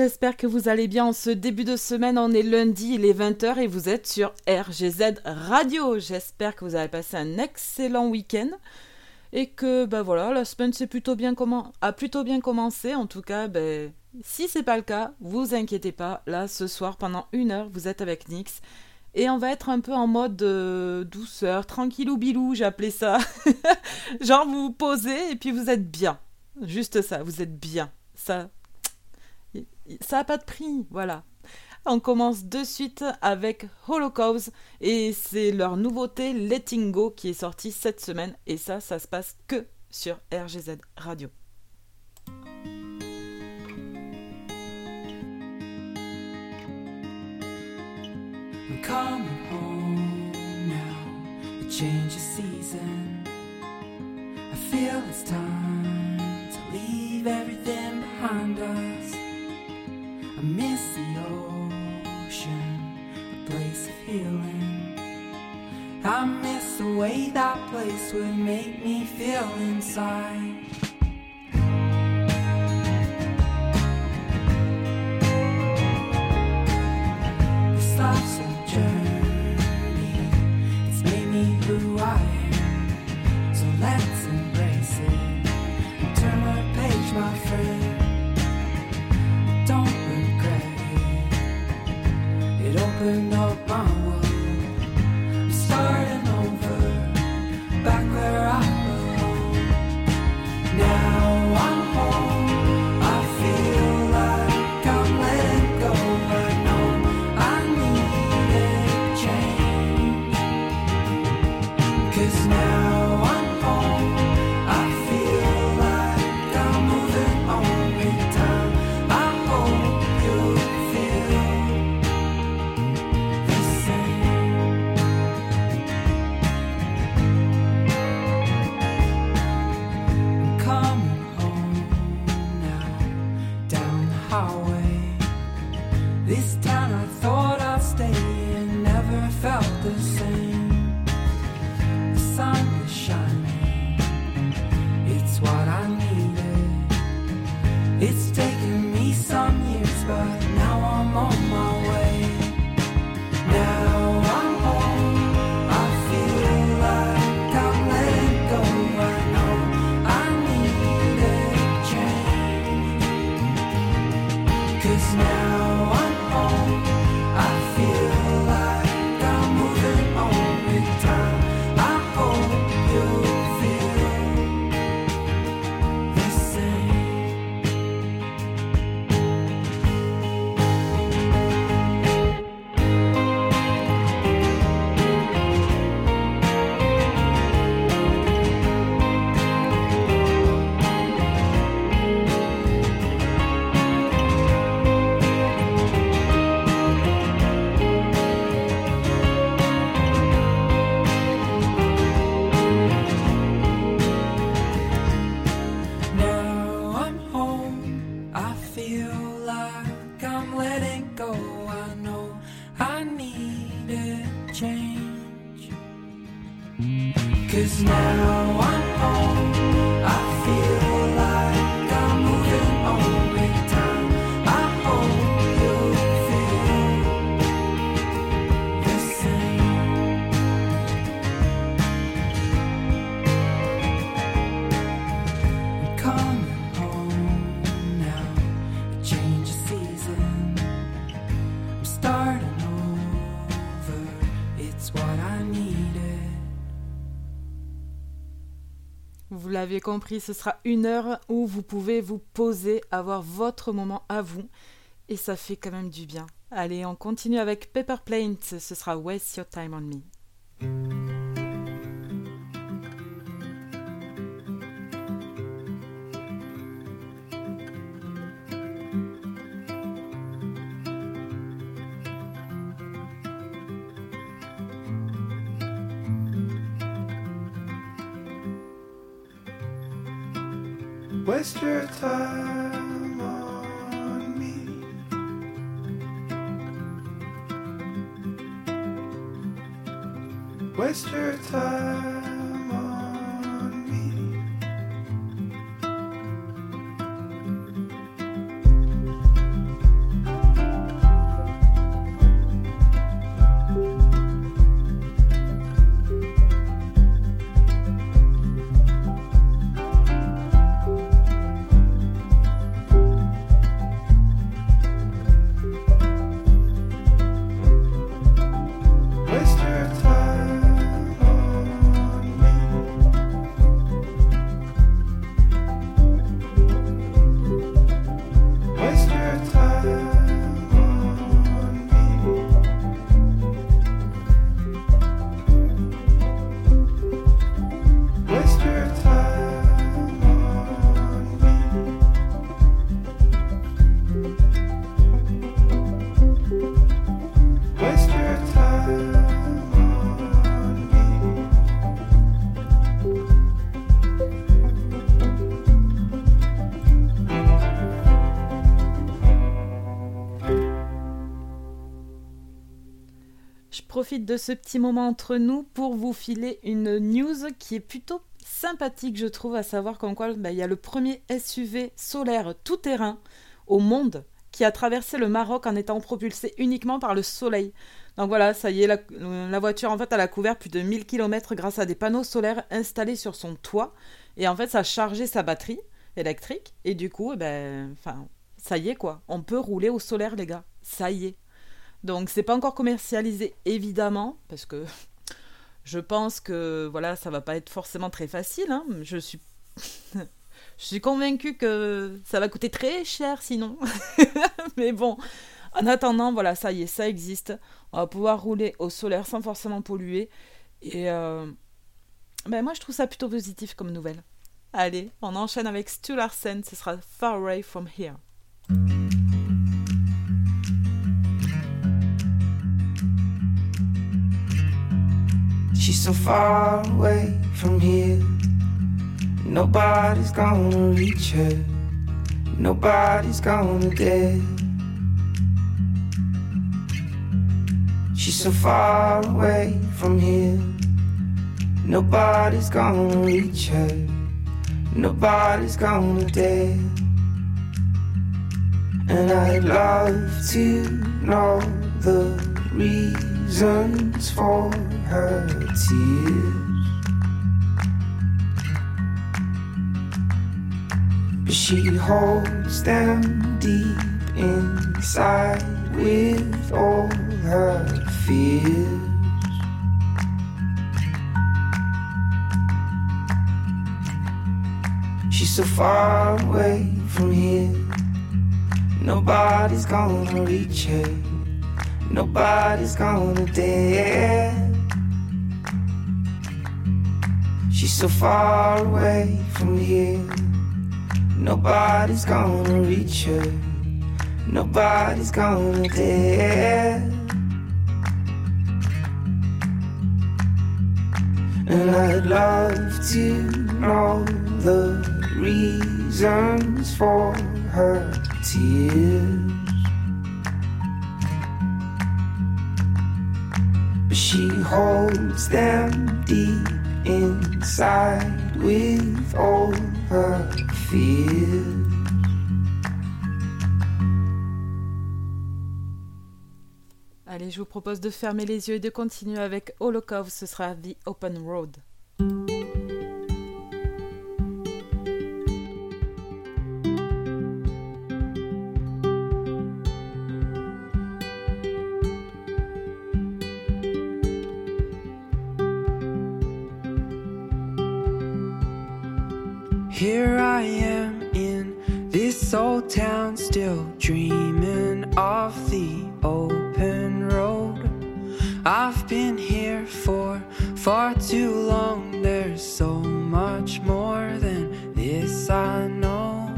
j'espère que vous allez bien en ce début de semaine. On est lundi, il est 20h et vous êtes sur RGZ Radio. J'espère que vous avez passé un excellent week-end et que ben voilà, la semaine c'est plutôt bien comment a plutôt bien commencé. En tout cas, ben, si c'est pas le cas, vous inquiétez pas. Là, ce soir, pendant une heure, vous êtes avec Nix. Et on va être un peu en mode euh, douceur, tranquillou bilou, appelé ça. Genre vous vous posez et puis vous êtes bien. Juste ça, vous êtes bien. Ça, ça n'a pas de prix, voilà. On commence de suite avec Holocaust et c'est leur nouveauté Letting Go qui est sortie cette semaine et ça, ça se passe que sur RGZ Radio. I miss the ocean, a place of healing. I miss the way that place would make me feel inside. This life's it. It l'avez compris, ce sera une heure où vous pouvez vous poser, avoir votre moment à vous. Et ça fait quand même du bien. Allez, on continue avec Plaint. Ce sera Waste Your Time on Me. Waste your time de ce petit moment entre nous pour vous filer une news qui est plutôt sympathique, je trouve, à savoir comme quoi bah, il y a le premier SUV solaire tout-terrain au monde qui a traversé le Maroc en étant propulsé uniquement par le soleil. Donc voilà, ça y est, la, voiture en fait elle a couvert plus de 1000 km grâce à des panneaux solaires installés sur son toit et en fait ça a chargé sa batterie électrique et du coup, eh ben, enfin, ça y est quoi, on peut rouler au solaire les gars, ça y est. Donc c'est pas encore commercialisé évidemment parce que je pense que voilà, ça va pas être forcément très facile. Hein. Je suis je suis convaincue que ça va coûter très cher sinon. Mais bon, en attendant, voilà, ça y est, ça existe. On va pouvoir rouler au solaire sans forcément polluer. Et euh, ben moi, je trouve ça plutôt positif comme nouvelle. Allez, on enchaîne avec Stu Larsen, ce sera Far Away From Here. She's so far away from here. Nobody's gonna reach her. Nobody's gonna dare. She's so far away from here. Nobody's gonna reach her. Nobody's gonna dare. And I'd love to know the reasons for her tears. But she holds them deep inside with all her fears. She's so far away from here. Nobody's gonna reach her. Nobody's gonna dare. So far away from here. Nobody's gonna reach her. Nobody's gonna dare. And I'd love to know the reasons for her tears. But she holds them deep Allez, je vous propose de fermer les yeux et de continuer avec Holocaust. Ce sera The Open Road. I've been here for far too long, there's so much more than this I know.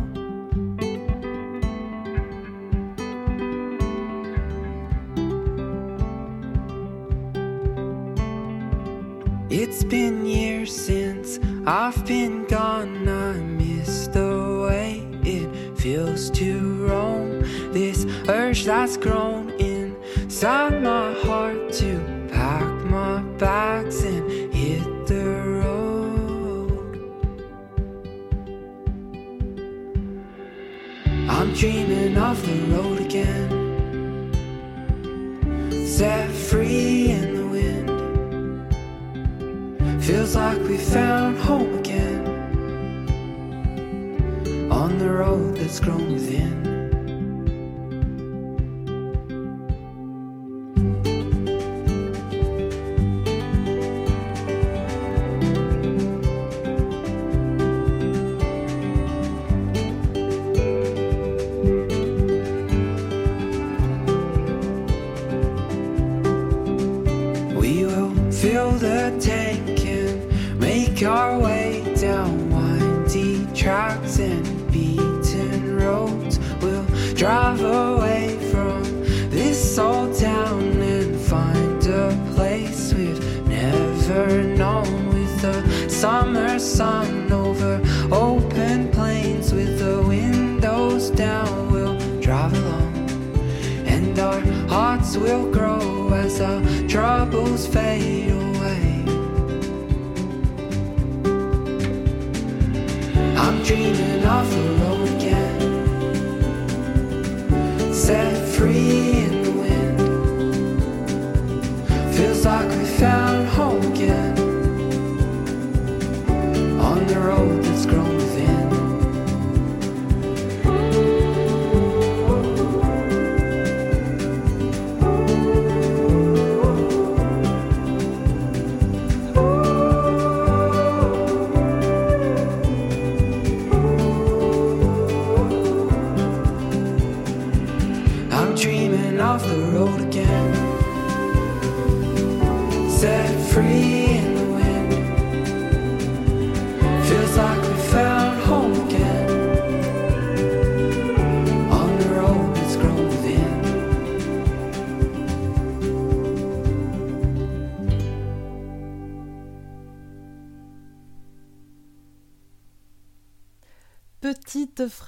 It's been years since I've been gone. I miss the way it feels to roam. This urge that's grown inside my heart to pack my bags and hit the road. I'm dreaming of the road again, set free in the wind. Feels like we found home again on the road that's grown within. Sun over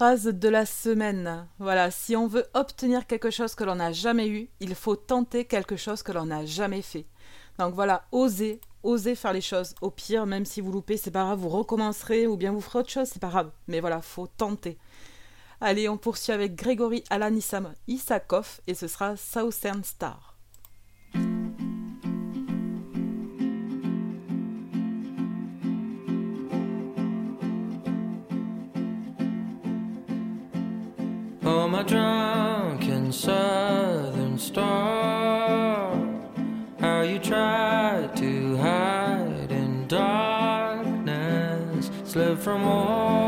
de la semaine. Voilà, si on veut obtenir quelque chose que l'on n'a jamais eu, il faut tenter quelque chose que l'on n'a jamais fait. Donc voilà, osez, osez faire les choses. Au pire, même si vous loupez, c'est pas grave, vous recommencerez ou bien vous ferez autre chose, c'est pas grave. Mais voilà, faut tenter. Allez, on poursuit avec Grégory Alanissam Isakov et ce sera Southern Star. Slip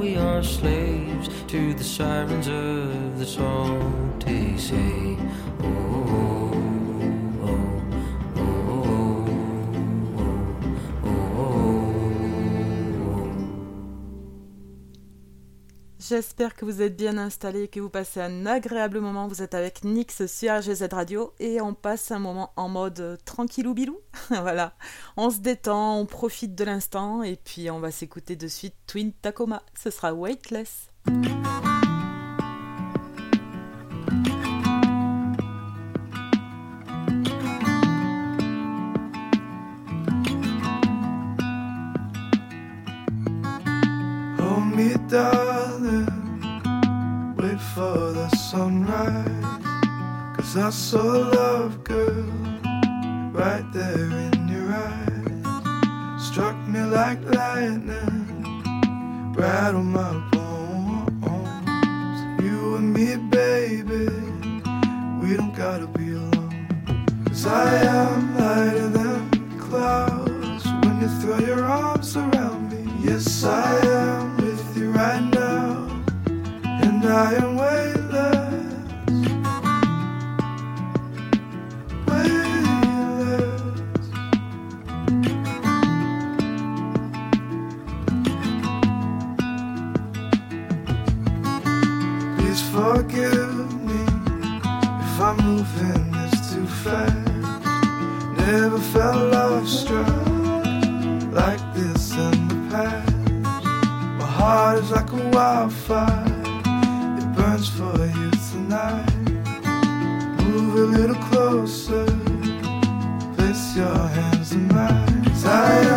we are slaves to the sirens of the salty sea. Oh, oh, J'espère que vous êtes bien installés et que vous passez un agréable moment. Vous êtes avec Nix sur RGZ Radio et on passe un moment en mode tranquillou bilou. voilà, on se détend, on profite de l'instant et puis on va s'écouter de suite Twin Tacoma. Ce sera Weightless. For the sunrise. Cause I saw love, girl, right there in your eyes. Struck me like lightning, on my bones. You and me, baby, we don't gotta be alone. Cause I am lighter than clouds when you throw your arms around me. Yes, I am with you right now, and I am Never felt love struck like this in the past. My heart is like a wildfire. It burns for you tonight. Move a little closer. Place your hands in mine.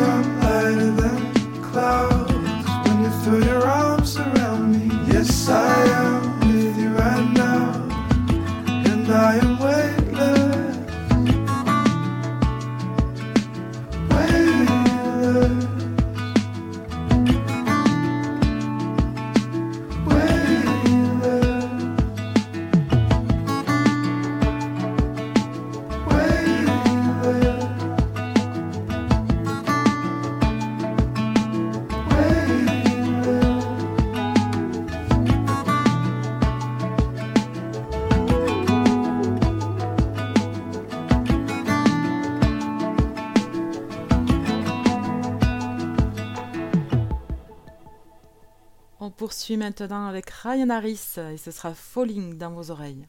Maintenant avec Ryan Harris et ce sera Falling dans vos oreilles.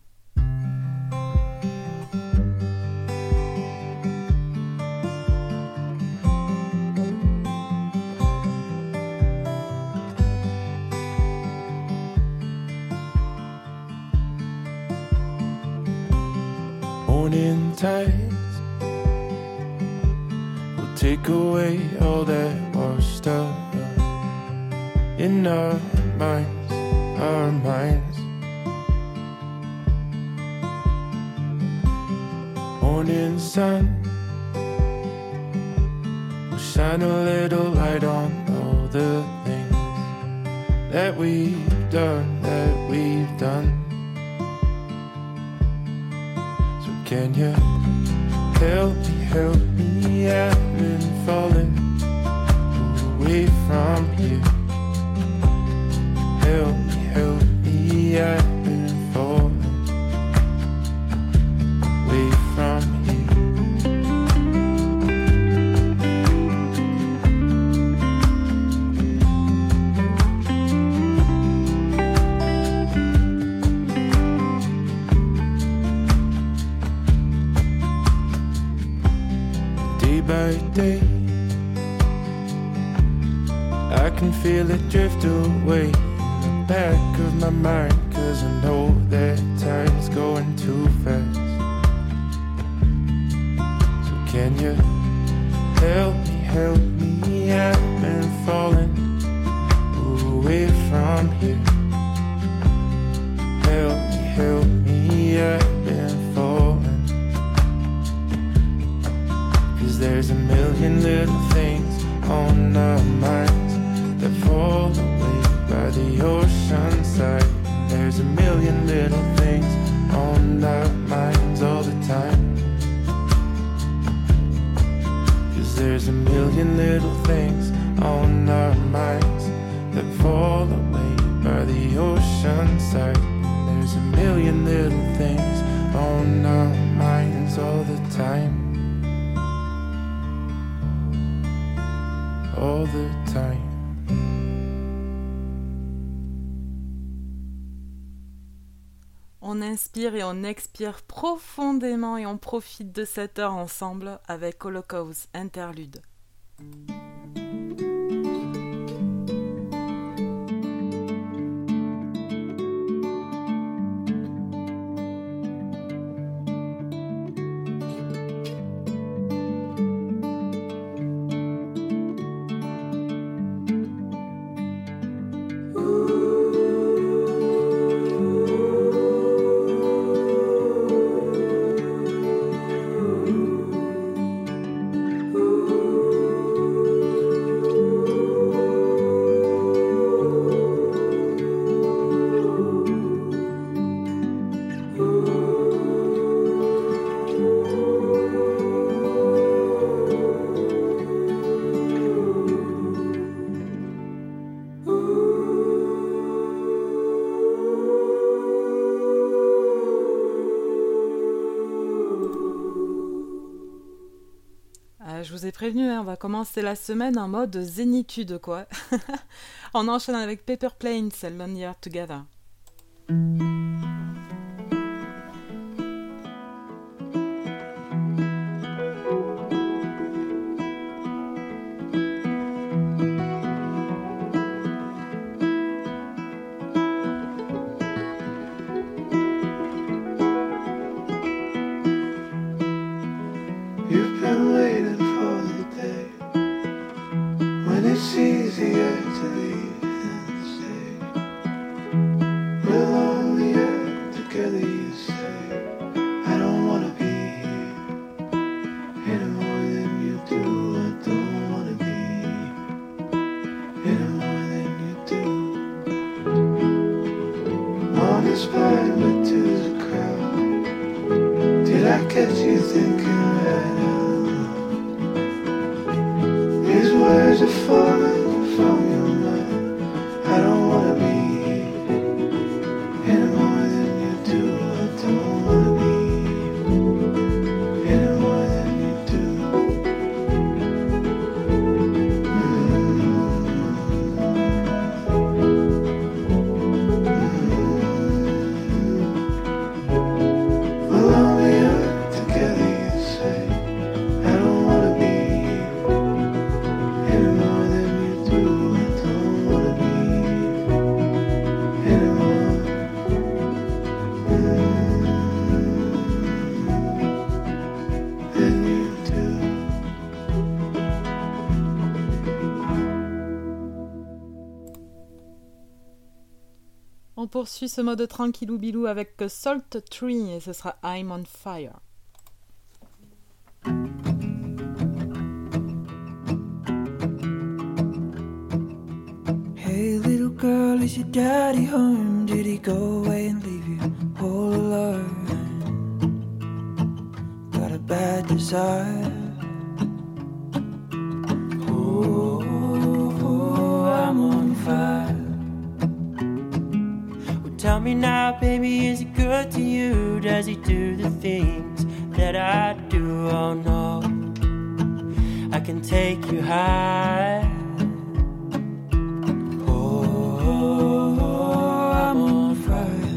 Day, I can feel it drift away the back of my mind. Cause I know that time's going too fast. So, can you help me, help me? I've been falling away from here. Help me, help me, I've there's a million little things on our minds that fall away by the ocean side. There's a million little things on our minds all the time. Cause there's a million little things on our minds that fall away by the ocean side. There's a million little things on our minds all the time. On inspire et on expire profondément et on profite de cette heure ensemble avec Holocaust Interlude. Prévenu, hein, on va commencer la semaine en mode zénitude, quoi. on enchaîne avec Paper Planes, Lonely Together. Poursuit ce mode tranquillou bilou avec Salt Tree et ce sera I'm on Fire. Hey, little girl, is your daddy home? Did he go away and leave you all alone? Got a bad desire. Oh, I'm on fire. Tell me now, baby, is he good to you? Does he do the things that I do? Oh no, I can take you high. Oh, I'm on fire.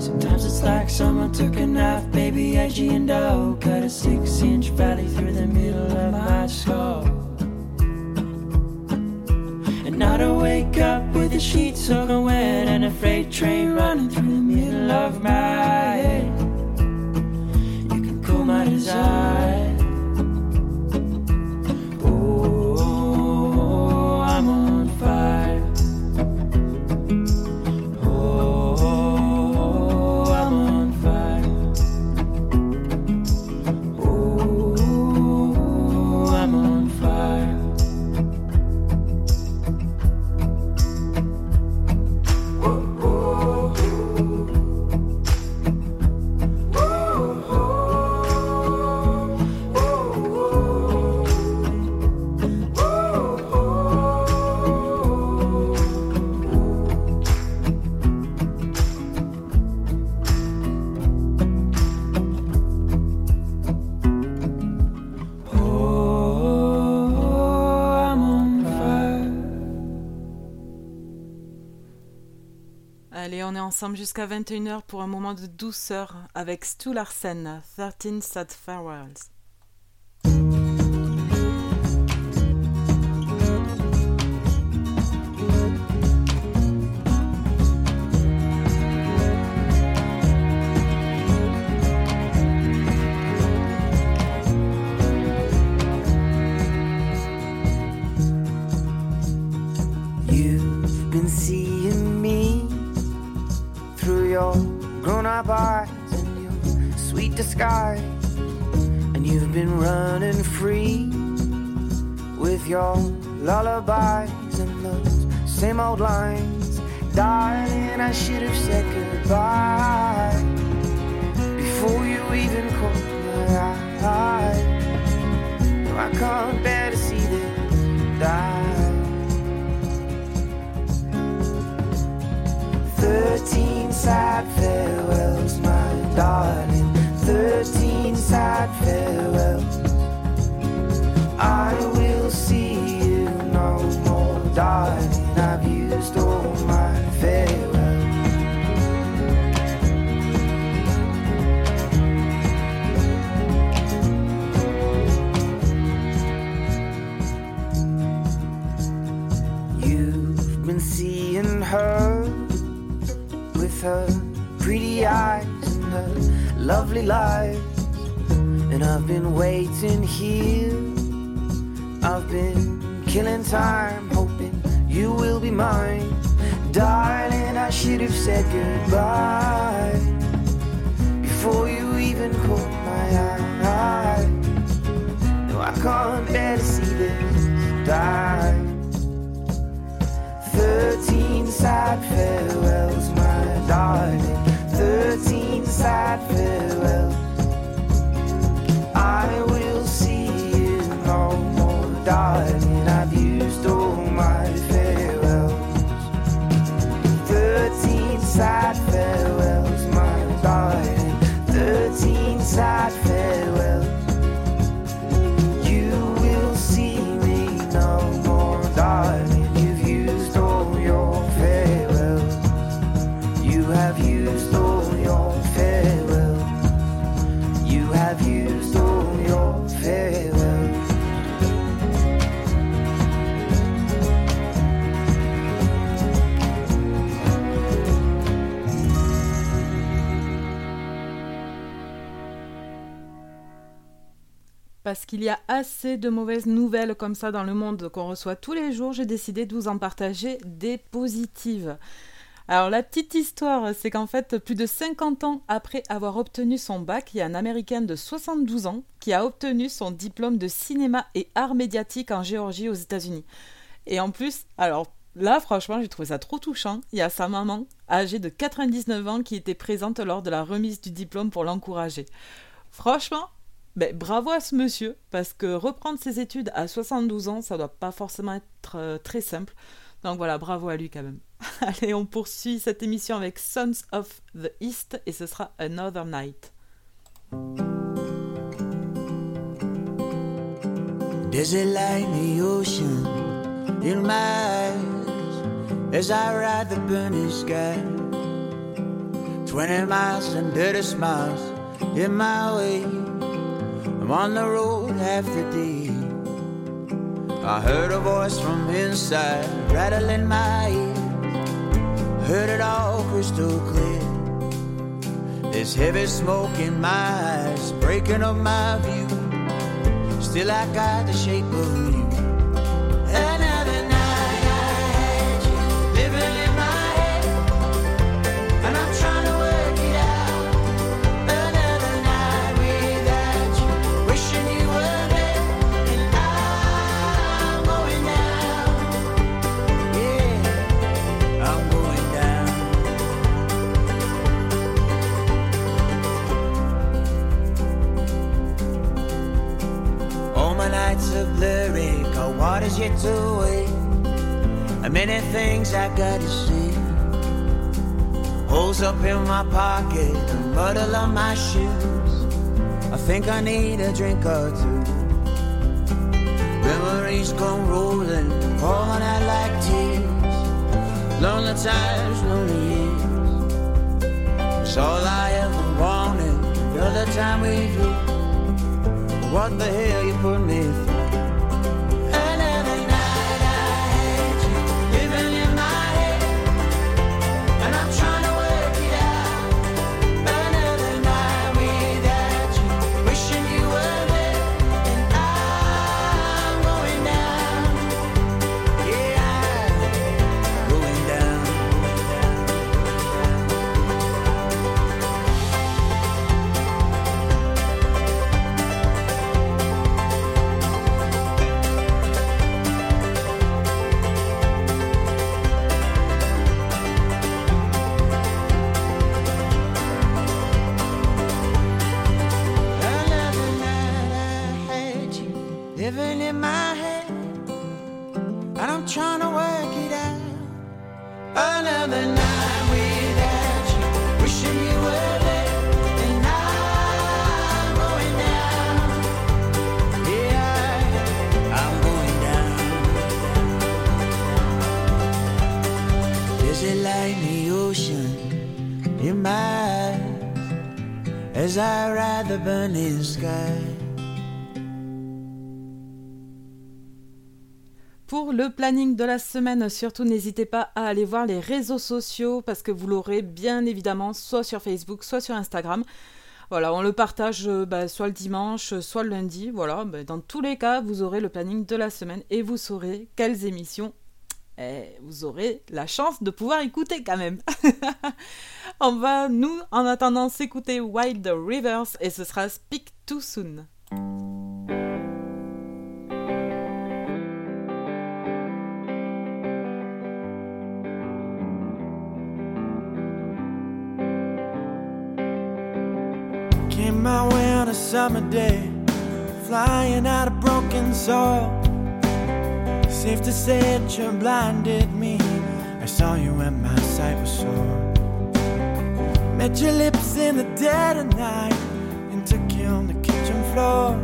Sometimes it's like someone took a knife, baby, edgy and dull, cut a six-inch valley through the middle of my skull. To wake up with the sheets soaking wet and a freight train running through the middle of my head. You can cool my desire. Ensemble jusqu'à 21h pour un moment de douceur avec Stu Larsen, 13 Sad Farewells. Up eyes and your sweet disguise. And you've been running free with your lullabies and those same old lines. Darling, I should have said goodbye before you even caught my eye. No, I can't bear to see this die. Thirteen sad farewells, my darling. Thirteen sad farewells. I will see you no more, darling. I've used all my farewells. You've been seeing her with her pretty eyes and her lovely lies. And I've been waiting here. I've been killing time, hoping you will be mine. Darling, I should have said goodbye before you even caught qu'il y a assez de mauvaises nouvelles comme ça dans le monde qu'on reçoit tous les jours, j'ai décidé de vous en partager des positives. Alors la petite histoire, c'est qu'en fait, plus de 50 ans après avoir obtenu son bac, il y a un Américain de 72 ans qui a obtenu son diplôme de cinéma et art médiatique en Géorgie aux États-Unis. Et en plus, alors là, franchement, j'ai trouvé ça trop touchant. Il y a sa maman, âgée de 99 ans, qui était présente lors de la remise du diplôme pour l'encourager. Franchement, ben, bravo à ce monsieur, parce que reprendre ses études à 72 ans, ça doit pas forcément être euh, très simple. Donc voilà, bravo à lui quand même. Allez, on poursuit cette émission avec Sons of the East et ce sera Another Night. The ocean in my eyes as I ride the burning sky? Twenty miles and dirty smiles in my way. I'm on the road half the day. I heard a voice from inside rattling my ears. Heard it all crystal clear. There's heavy smoke in my eyes, breaking up my view. Still, I got the shape of you. Water's yet to wait. And many things I gotta see. Holes up in my pocket, a muddle on my shoes. I think I need a drink or two. Memories come rolling, falling out like tears. Lonely times, lonely years. It's all I ever wanted. The other time with you. What the hell you put me through? My head, and I'm trying to work it out. Another night without you, wishing you were there, and I'm going down. Yeah, I'm going down. There's a light in the ocean in my eyes as I ride the burning sky. Pour le planning de la semaine, surtout n'hésitez pas à aller voir les réseaux sociaux parce que vous l'aurez bien évidemment soit sur Facebook, soit sur Instagram. Voilà, on le partage euh, bah, soit le dimanche, soit le lundi. Voilà, bah, dans tous les cas, vous aurez le planning de la semaine et vous saurez quelles émissions eh, vous aurez la chance de pouvoir écouter quand même. on va, nous, en attendant, s'écouter Wild Rivers et ce sera Speak Too Soon. Summer day, flying out of broken soil. Safe to say it, you blinded me. I saw you when my sight was sore. Met your lips in the dead of night and took you on the kitchen floor.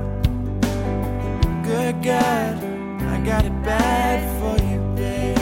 Good God, I got it bad for you, babe.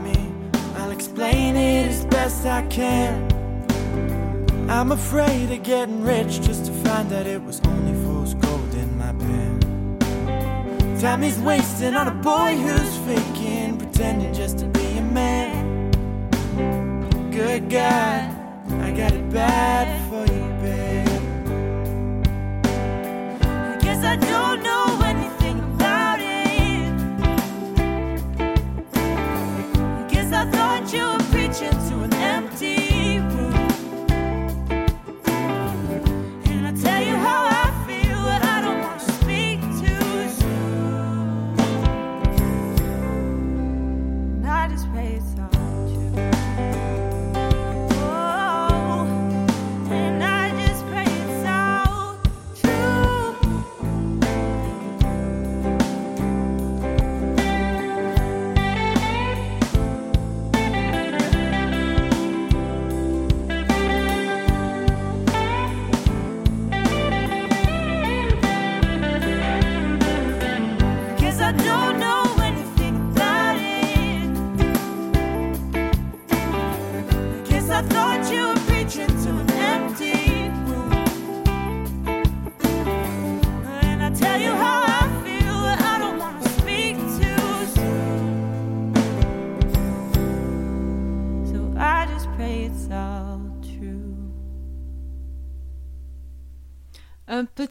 explain it as best I can. I'm afraid of getting rich just to find that it was only fool's gold in my pen. Time is wasting on a boy who's faking, pretending just to be a man. Good God, I got it bad for you, babe. I guess I don't you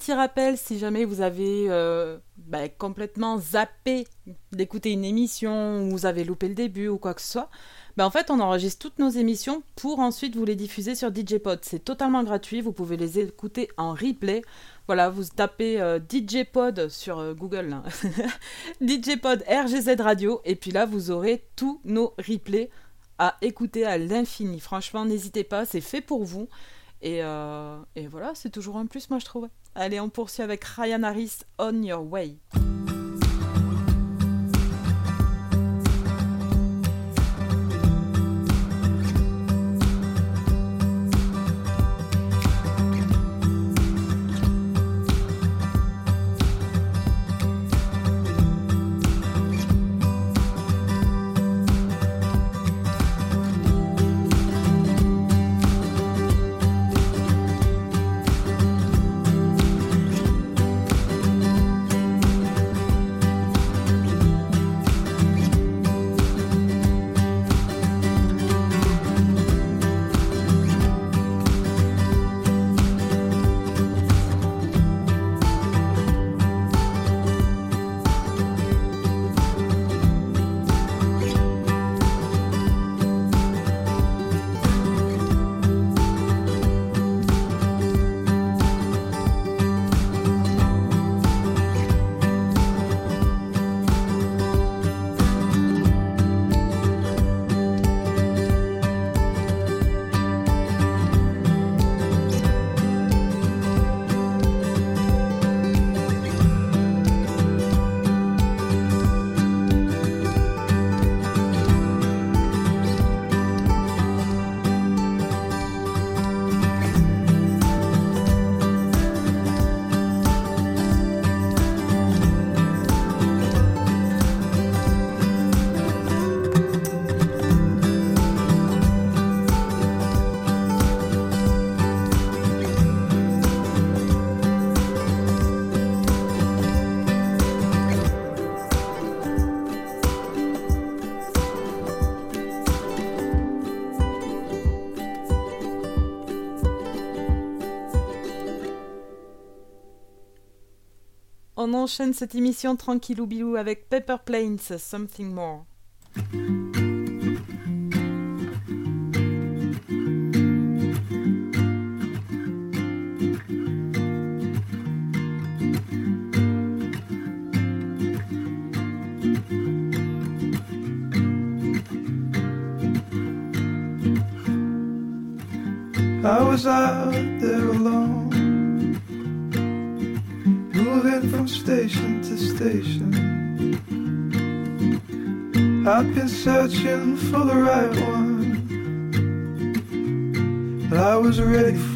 petit rappel, si jamais vous avez euh, bah, complètement zappé d'écouter une émission, ou vous avez loupé le début ou quoi que ce soit, bah, en fait on enregistre toutes nos émissions pour ensuite vous les diffuser sur DJ Pod. C'est totalement gratuit, vous pouvez les écouter en replay. Voilà, vous tapez euh, DJ Pod sur euh, Google, là. DJ Pod RGZ Radio, et puis là vous aurez tous nos replays à écouter à l'infini. Franchement, n'hésitez pas, c'est fait pour vous. Et, et voilà, c'est toujours un plus, moi je trouve. Allez, on poursuit avec Ryan Harris, On Your Way. On enchaîne cette émission tranquillou bilou avec Pepper Planes, Something More. Station to station. I've been searching for the right one, but I was ready for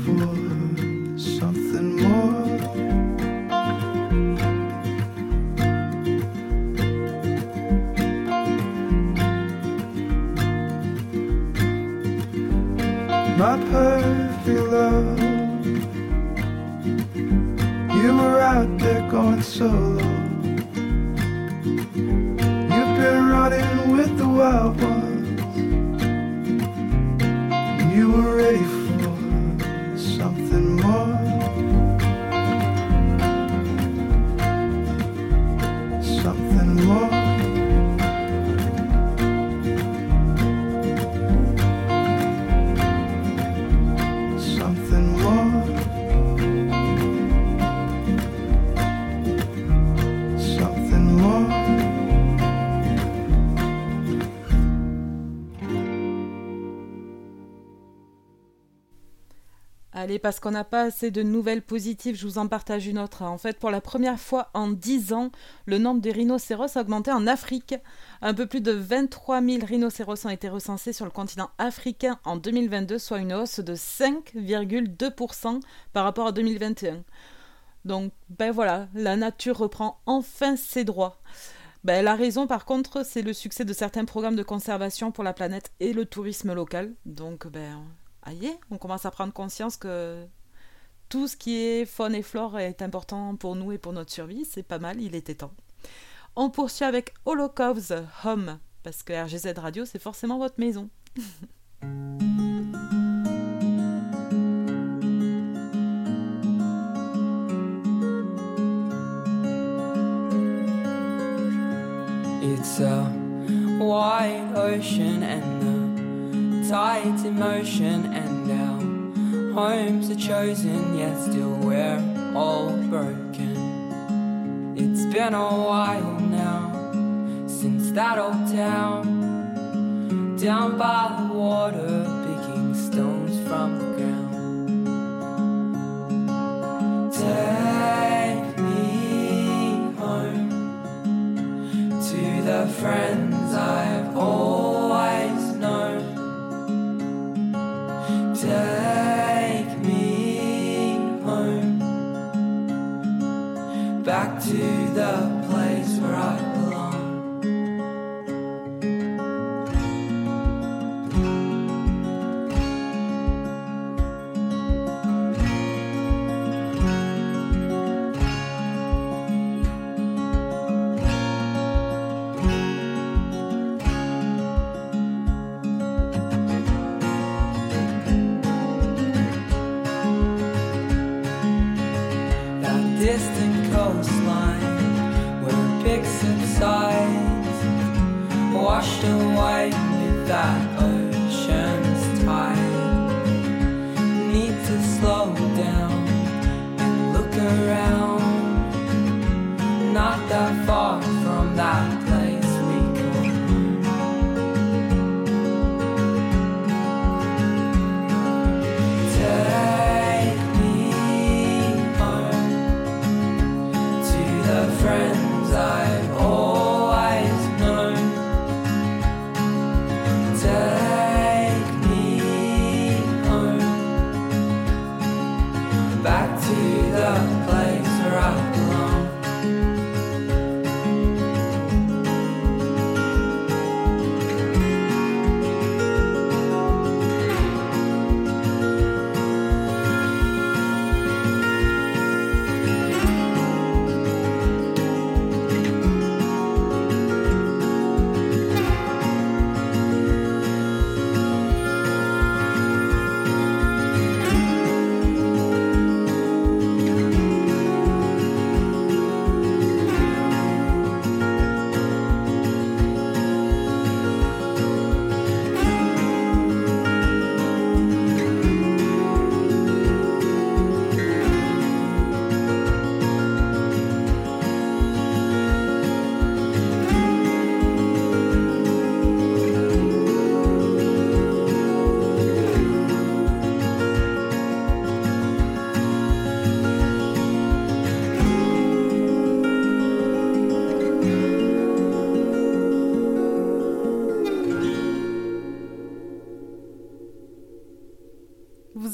parce qu'on n'a pas assez de nouvelles positives, je vous en partage une autre. En fait, pour la première fois en 10 ans, le nombre de rhinocéros a augmenté en Afrique. Un peu plus de 23 000 rhinocéros ont été recensés sur le continent africain en 2022, soit une hausse de 5,2% par rapport à 2021. Donc, ben voilà, la nature reprend enfin ses droits. Ben, la raison, par contre, c'est le succès de certains programmes de conservation pour la planète et le tourisme local. Donc, ben, aïe, on commence à prendre conscience que tout ce qui est faune et flore est important pour nous et pour notre survie. C'est pas mal, il était temps. On poursuit avec Holocaust Home, parce que RGZ Radio, c'est forcément votre maison. tides in motion, and our homes are chosen, yet still we're all broken. It's been a while now since that old town down by the water, picking stones from the ground. Take me home to the friends I've always to washed away with that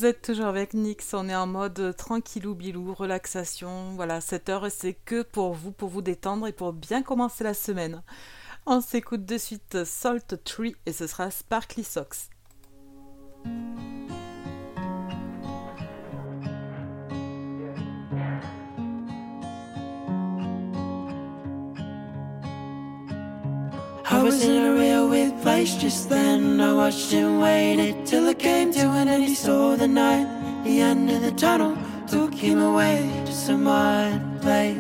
vous êtes toujours avec Nix, on est en mode tranquillou bilou, relaxation. Voilà, cette heure c'est que pour vous, pour vous détendre et pour bien commencer la semaine. On s'écoute de suite Salt Tree et ce sera Sparkly Socks. Place just then. I watched him waited till it came to an end. He saw the night, the end of the tunnel, took him away to some odd place.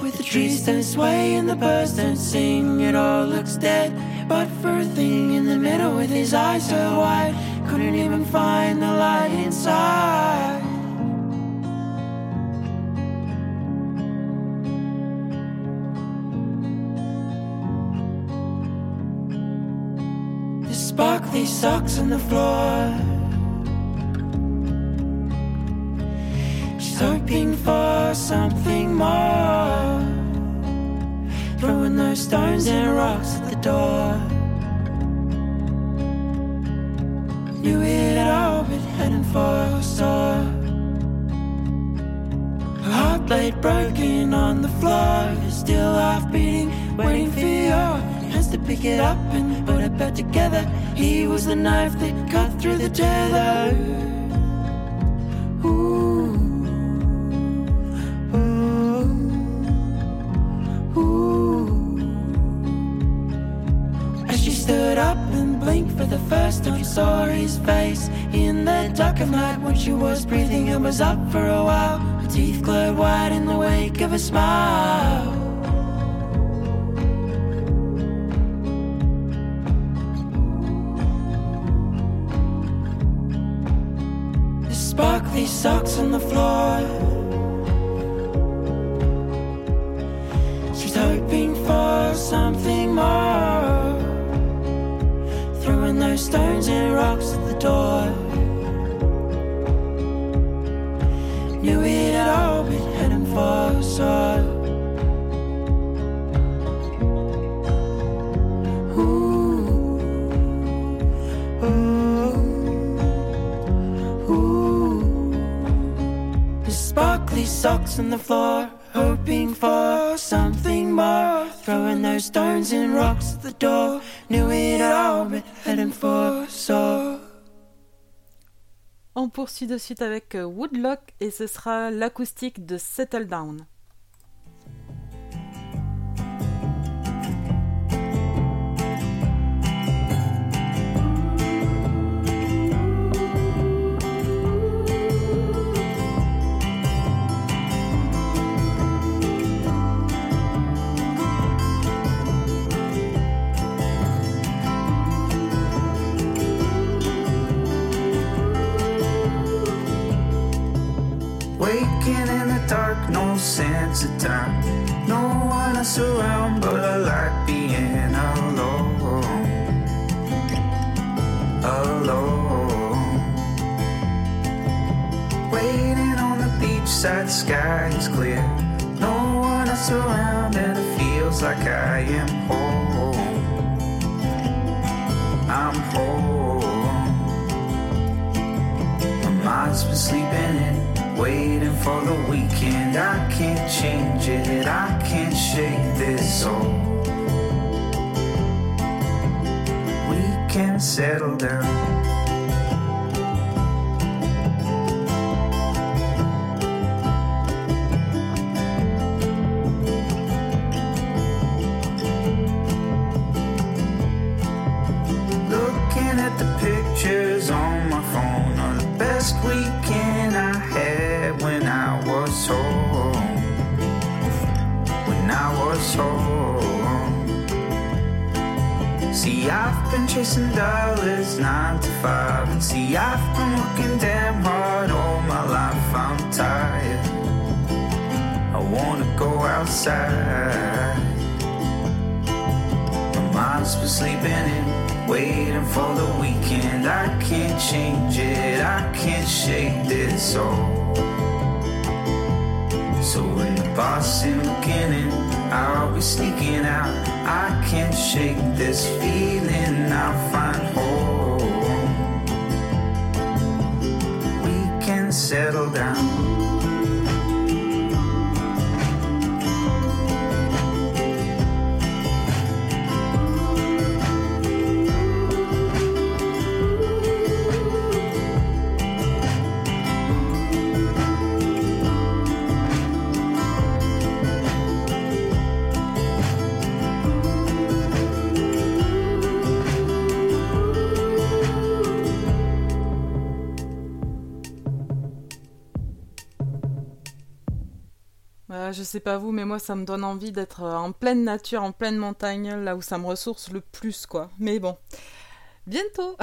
With the trees don't sway and the birds don't sing, it all looks dead. But for a thing in the middle with his eyes so wide, couldn't even find the light inside. The sparkly socks on the floor. She's hoping for something more. Throwing those stones and rocks at the door. Knew it all been heading for a star. Heart blade broken on the floor. Still half beating, waiting for your hands to pick it up and put it back together. He was the knife that cut through the tether. His face in the dark of night when she was breathing and was up for a while. Her teeth glowed white in the wake of a smile. The sparkly socks on the floor. On poursuit de suite avec euh, Woodlock et ce sera l'acoustique de Settle Down. No sense of time. No one else around, but I like being alone. Alone. Waiting on the beachside, sky is clear. No one else around, and it feels like I am home. I'm home. My mind's been sleeping in, waiting for the weekend. I can't change it, I can't shake this soul. We can settle down. Chasing dollars nine to five. And see, I've been working damn hard all my life. I'm tired. I wanna go outside. My mind's been sleeping in, waiting for the weekend. I can't change it, I can't shake this soul. So when the boss ain't looking I'll be sneaking out. I can't shake this feeling, I'll find home. We can settle down. Sais pas vous, mais moi ça me donne envie d'être euh, en pleine nature, en pleine montagne, là où ça me ressource le plus, quoi. Mais bon, bientôt.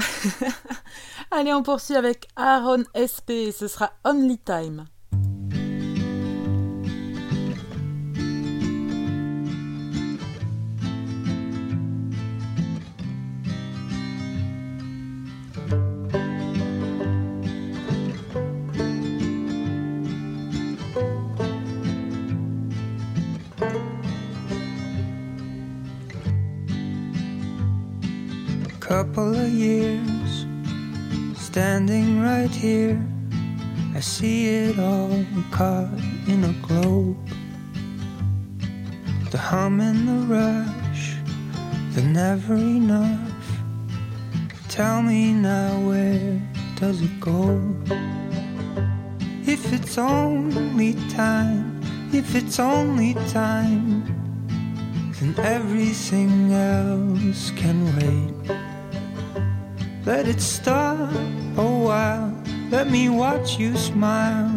Allez, on poursuit avec Aaron SP, ce sera Only Time. Couple of years standing right here. I see it all caught in a globe. The hum and the rush the never enough. Tell me now where does it go? If it's only time if it's only time then everything else can wait let it stop a while. Let me watch you smile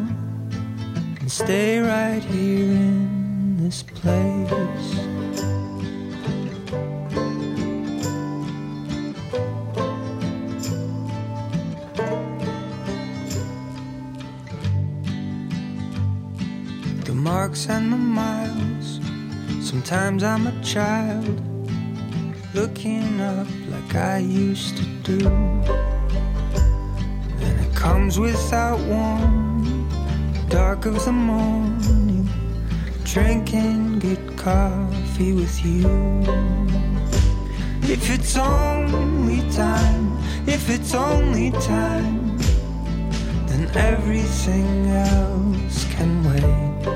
and stay right here in this place. The marks and the miles. Sometimes I'm a child looking up like I used to do. And it comes without warning, dark of the morning, drinking good coffee with you. If it's only time, if it's only time, then everything else can wait.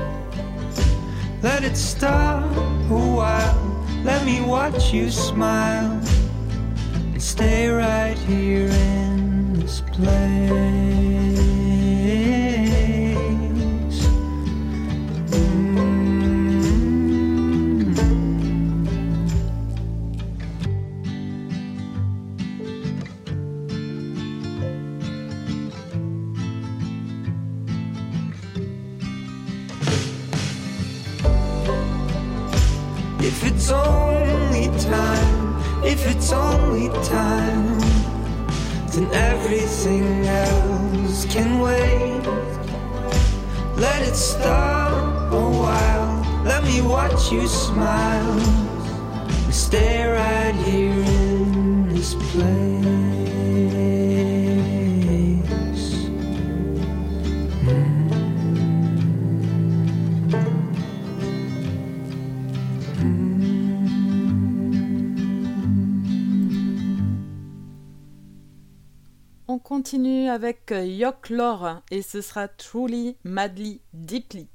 Let it stop a while, let me watch you smile stay right here in this place. If it's only time, then everything else can wait. Let it stop a while, let me watch you smile. and Stay right here in this place. Continue avec euh, Yok Lore et ce sera Truly, Madly, Deeply.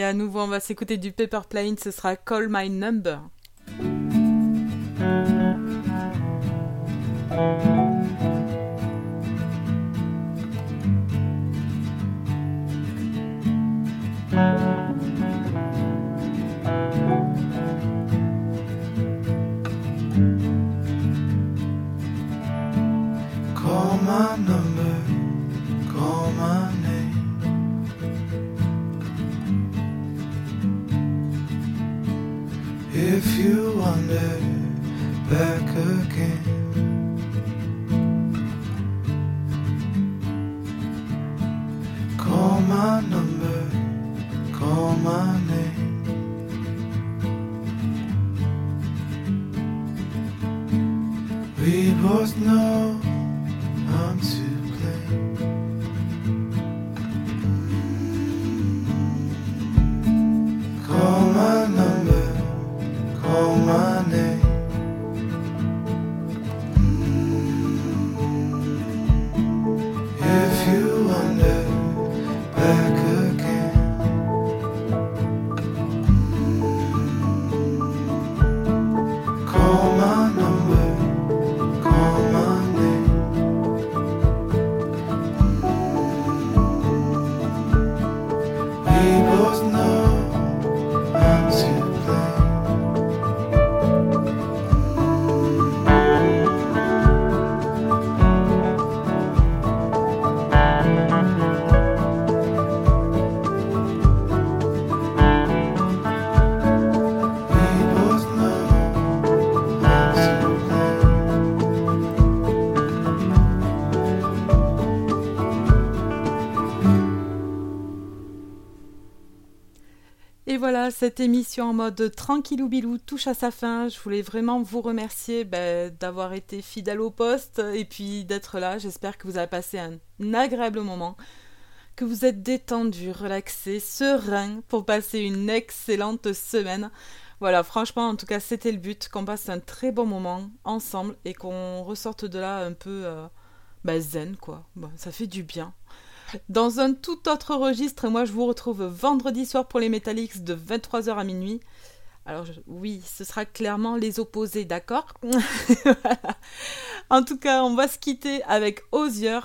Allez, à nouveau, on va s'écouter du Paper Plane, ce sera Call My Number. Voilà, cette émission en mode tranquillou bilou touche à sa fin. Je voulais vraiment vous remercier ben, d'avoir été fidèle au poste et puis d'être là. J'espère que vous avez passé un agréable moment, que vous êtes détendu, relaxé, serein pour passer une excellente semaine. Voilà, franchement, en tout cas, c'était le but, qu'on passe un très bon moment ensemble et qu'on ressorte de là un peu euh, ben, zen, quoi. Ça fait du bien. Dans un tout autre registre, moi je vous retrouve vendredi soir pour les Metallics de 23h à minuit. Alors oui, ce sera clairement les opposés, d'accord? En tout cas, on va se quitter avec Osier.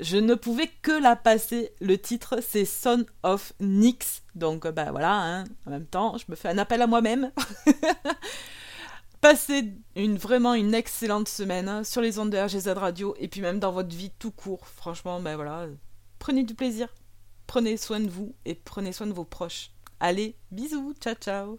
Je ne pouvais que la passer. Le titre, c'est Son of Nyx. Donc, bah voilà, hein. en même temps, je me fais un appel à moi-même. Passez une, vraiment une excellente semaine hein, sur les ondes de RGZ Radio et puis même dans votre vie tout court. Franchement, ben voilà, prenez du plaisir, prenez soin de vous et prenez soin de vos proches. Allez, bisous, ciao ciao